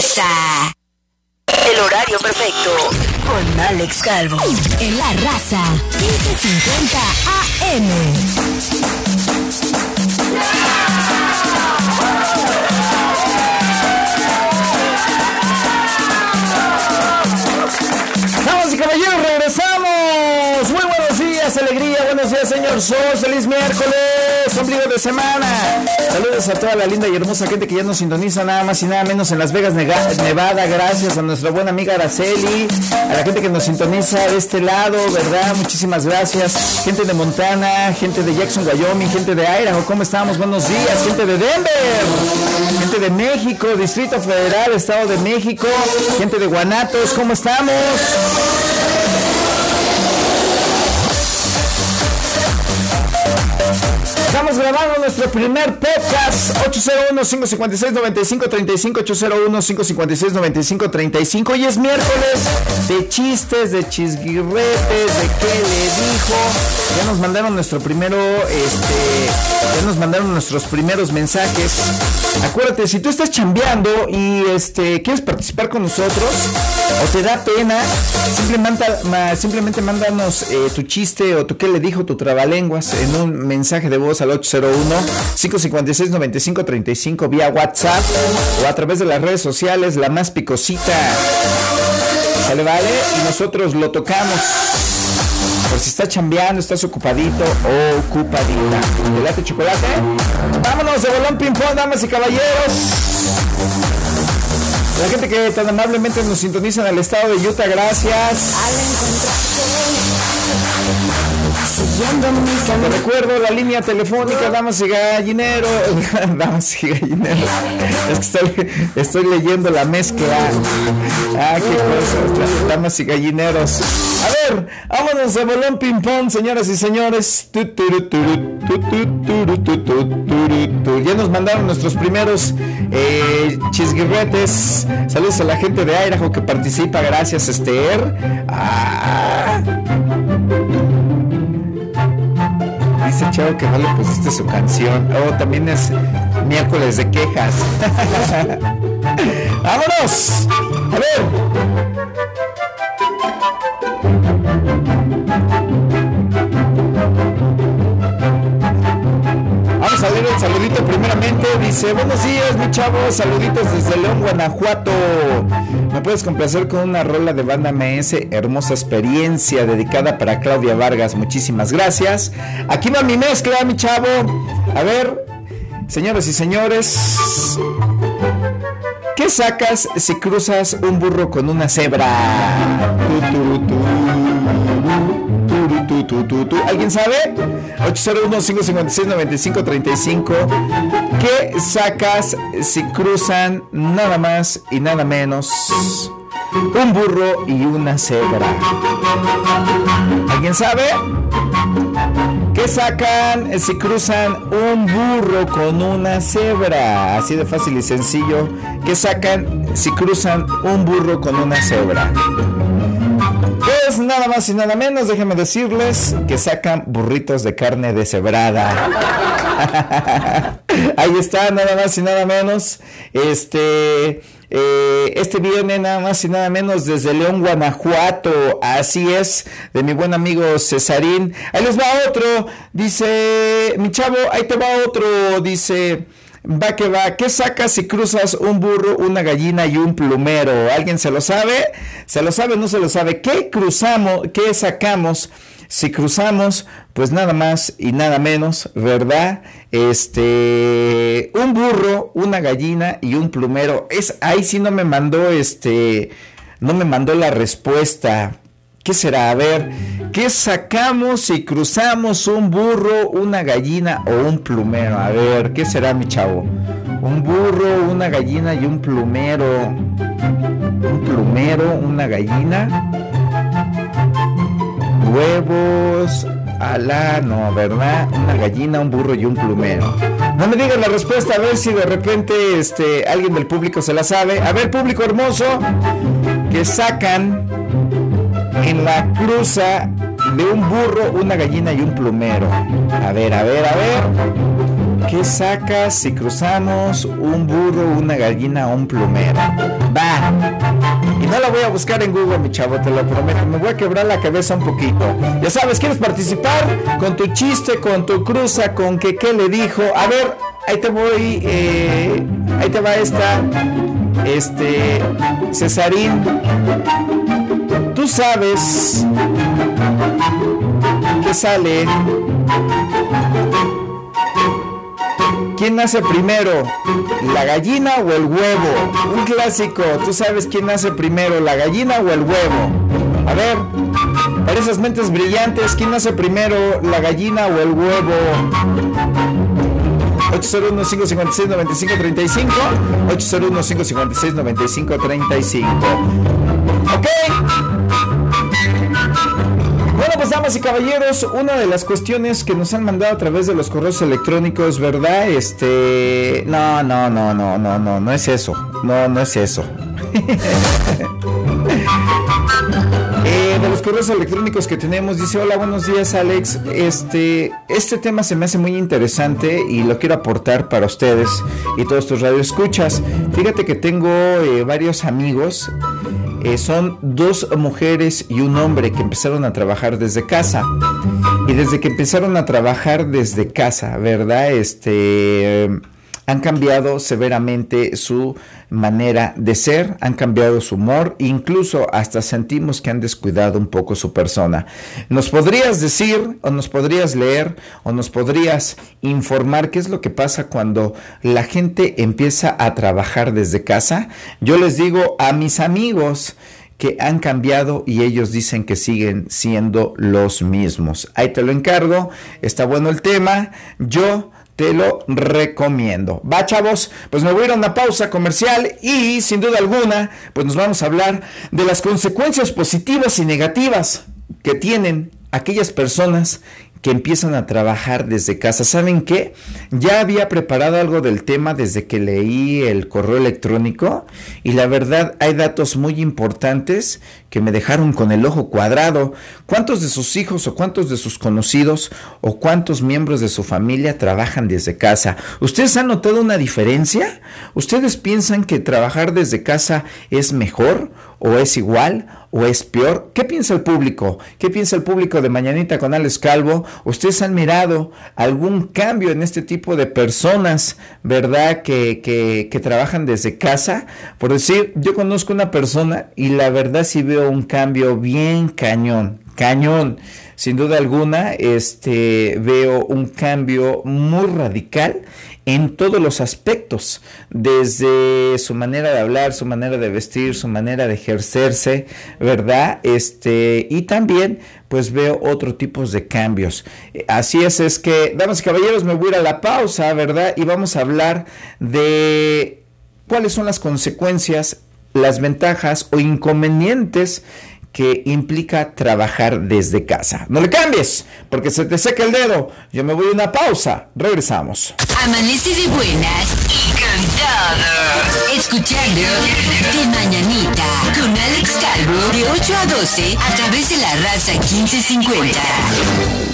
El horario perfecto. Con Alex Calvo. En la raza. 1550 AM. Damas y caballeros, regresamos. Muy buenos días, alegría. Buenos días, señor Sol. Feliz miércoles, ombligo de semana. Saludos a toda la linda y hermosa gente que ya nos sintoniza nada más y nada menos en Las Vegas, Nevada. Gracias a nuestra buena amiga Araceli, a la gente que nos sintoniza de este lado, ¿verdad? Muchísimas gracias. Gente de Montana, gente de Jackson, Wyoming, gente de Idaho. ¿Cómo estamos? Buenos días. Gente de Denver, gente de México, Distrito Federal, Estado de México, gente de Guanatos. ¿Cómo estamos? Estamos grabando nuestro primer podcast 801-556-9535 801-556-9535 Hoy es miércoles de chistes, de chisguirretes, de qué le dijo. Ya nos mandaron nuestro primero, este, ya nos mandaron nuestros primeros mensajes. Acuérdate, si tú estás chambeando y este, quieres participar con nosotros o te da pena, simplemente, simplemente mándanos eh, tu chiste o tu qué le dijo tu trabalenguas en un mensaje de voz al 801-556-9535 vía WhatsApp o a través de las redes sociales, la más picosita. ¿Sale, vale? Y nosotros lo tocamos. Por si estás chambeando, estás ocupadito o ocupadita. ¿Te late chocolate? Vámonos de bolón ping pong, damas y caballeros. La gente que tan amablemente nos sintoniza en el estado de Utah, gracias. Te recuerdo la línea telefónica, damas y gallinero. damas y gallinero. Es que estoy, estoy leyendo la mezcla. Ah, qué cosa. Damas y gallineros. A ver, vámonos de bolón ping pong, señoras y señores. Ya nos mandaron nuestros primeros eh, chisguirretes. Saludos a la gente de Idaho que participa. Gracias, Esther. Ah. Dice Chavo que no le pusiste su canción. Oh, también es miércoles de quejas. ¡Vámonos! A ver. Saludito primeramente. Dice, buenos días, mi chavo. Saluditos desde León, Guanajuato. ¿Me puedes complacer con una rola de banda MS? Hermosa experiencia dedicada para Claudia Vargas. Muchísimas gracias. Aquí va mi mezcla, mi chavo. A ver, señoras y señores. ¿Qué sacas si cruzas un burro con una cebra? ¿Alguien sabe? 801-556-9535. ¿Qué sacas si cruzan nada más y nada menos un burro y una cebra? ¿Alguien sabe? ¿Qué sacan si cruzan un burro con una cebra? Así de fácil y sencillo. ¿Qué sacan si cruzan un burro con una cebra? Nada más y nada menos, déjenme decirles que sacan burritos de carne deshebrada. Ahí está, nada más y nada menos. Este, eh, este viene nada más y nada menos desde León, Guanajuato. Así es, de mi buen amigo Cesarín. Ahí les va otro. Dice, mi chavo, ahí te va otro. Dice, va que va. ¿Qué sacas si cruzas un burro, una gallina y un plumero? ¿Alguien se lo sabe? ¿Se lo sabe o no se lo sabe? ¿Qué cruzamos? ¿Qué sacamos? Si cruzamos, pues nada más y nada menos, ¿verdad? Este, un burro, una gallina y un plumero. Es ahí sí no me mandó este, no me mandó la respuesta. ¿Qué será? A ver, ¿qué sacamos si cruzamos un burro, una gallina o un plumero? A ver, ¿qué será, mi chavo? Un burro, una gallina y un plumero. Un plumero, una gallina. Huevos, ala, no, ¿verdad? Una gallina, un burro y un plumero. No me digan la respuesta, a ver si de repente este, alguien del público se la sabe. A ver, público hermoso, que sacan en la cruza de un burro, una gallina y un plumero. A ver, a ver, a ver. ¿Qué sacas si cruzamos un burro, una gallina o un plumero? Va. Y no la voy a buscar en Google, mi chavo, te lo prometo. Me voy a quebrar la cabeza un poquito. Ya sabes, ¿quieres participar? Con tu chiste, con tu cruza, con que qué le dijo. A ver, ahí te voy. Eh, ahí te va esta. Este. Cesarín. Tú sabes que sale ¿Quién nace primero? ¿La gallina o el huevo? Un clásico. ¿Tú sabes quién nace primero? ¿La gallina o el huevo? A ver, para esas mentes brillantes, ¿quién nace primero? ¿La gallina o el huevo? 801-556-9535 801-556-9535 Ok bueno, pues damas y caballeros, una de las cuestiones que nos han mandado a través de los correos electrónicos, ¿verdad? Este, no, no, no, no, no, no, no es eso. No, no es eso. Eh, de los correos electrónicos que tenemos, dice, hola, buenos días Alex, este, este tema se me hace muy interesante y lo quiero aportar para ustedes y todos tus radioescuchas. Fíjate que tengo eh, varios amigos eh, son dos mujeres y un hombre que empezaron a trabajar desde casa. Y desde que empezaron a trabajar desde casa, ¿verdad? Este han cambiado severamente su manera de ser, han cambiado su humor, incluso hasta sentimos que han descuidado un poco su persona. ¿Nos podrías decir o nos podrías leer o nos podrías informar qué es lo que pasa cuando la gente empieza a trabajar desde casa? Yo les digo a mis amigos, que han cambiado y ellos dicen que siguen siendo los mismos. Ahí te lo encargo, está bueno el tema. Yo te lo recomiendo. Va, chavos, pues me voy a ir a una pausa comercial y sin duda alguna, pues nos vamos a hablar de las consecuencias positivas y negativas que tienen aquellas personas que empiezan a trabajar desde casa. ¿Saben qué? Ya había preparado algo del tema desde que leí el correo electrónico y la verdad hay datos muy importantes que me dejaron con el ojo cuadrado. ¿Cuántos de sus hijos o cuántos de sus conocidos o cuántos miembros de su familia trabajan desde casa? ¿Ustedes han notado una diferencia? ¿Ustedes piensan que trabajar desde casa es mejor o es igual o es peor? ¿Qué piensa el público? ¿Qué piensa el público de Mañanita con Alex Calvo? ¿Ustedes han mirado algún cambio en este tipo de personas, verdad, que, que, que trabajan desde casa? Por decir, yo conozco una persona y la verdad sí veo un cambio bien cañón, cañón. Sin duda alguna, este, veo un cambio muy radical en todos los aspectos, desde su manera de hablar, su manera de vestir, su manera de ejercerse, ¿verdad? Este, y también pues veo otro tipo de cambios. Así es, es que, damas y caballeros, me voy a ir a la pausa, ¿verdad? Y vamos a hablar de cuáles son las consecuencias, las ventajas o inconvenientes que implica trabajar desde casa. No le cambies, porque se te seca el dedo. Yo me voy a una pausa. Regresamos. Amanece de buenas y cantado. Escuchando De Mañanita con Alex Calvo de 8 a 12 a través de la raza 1550.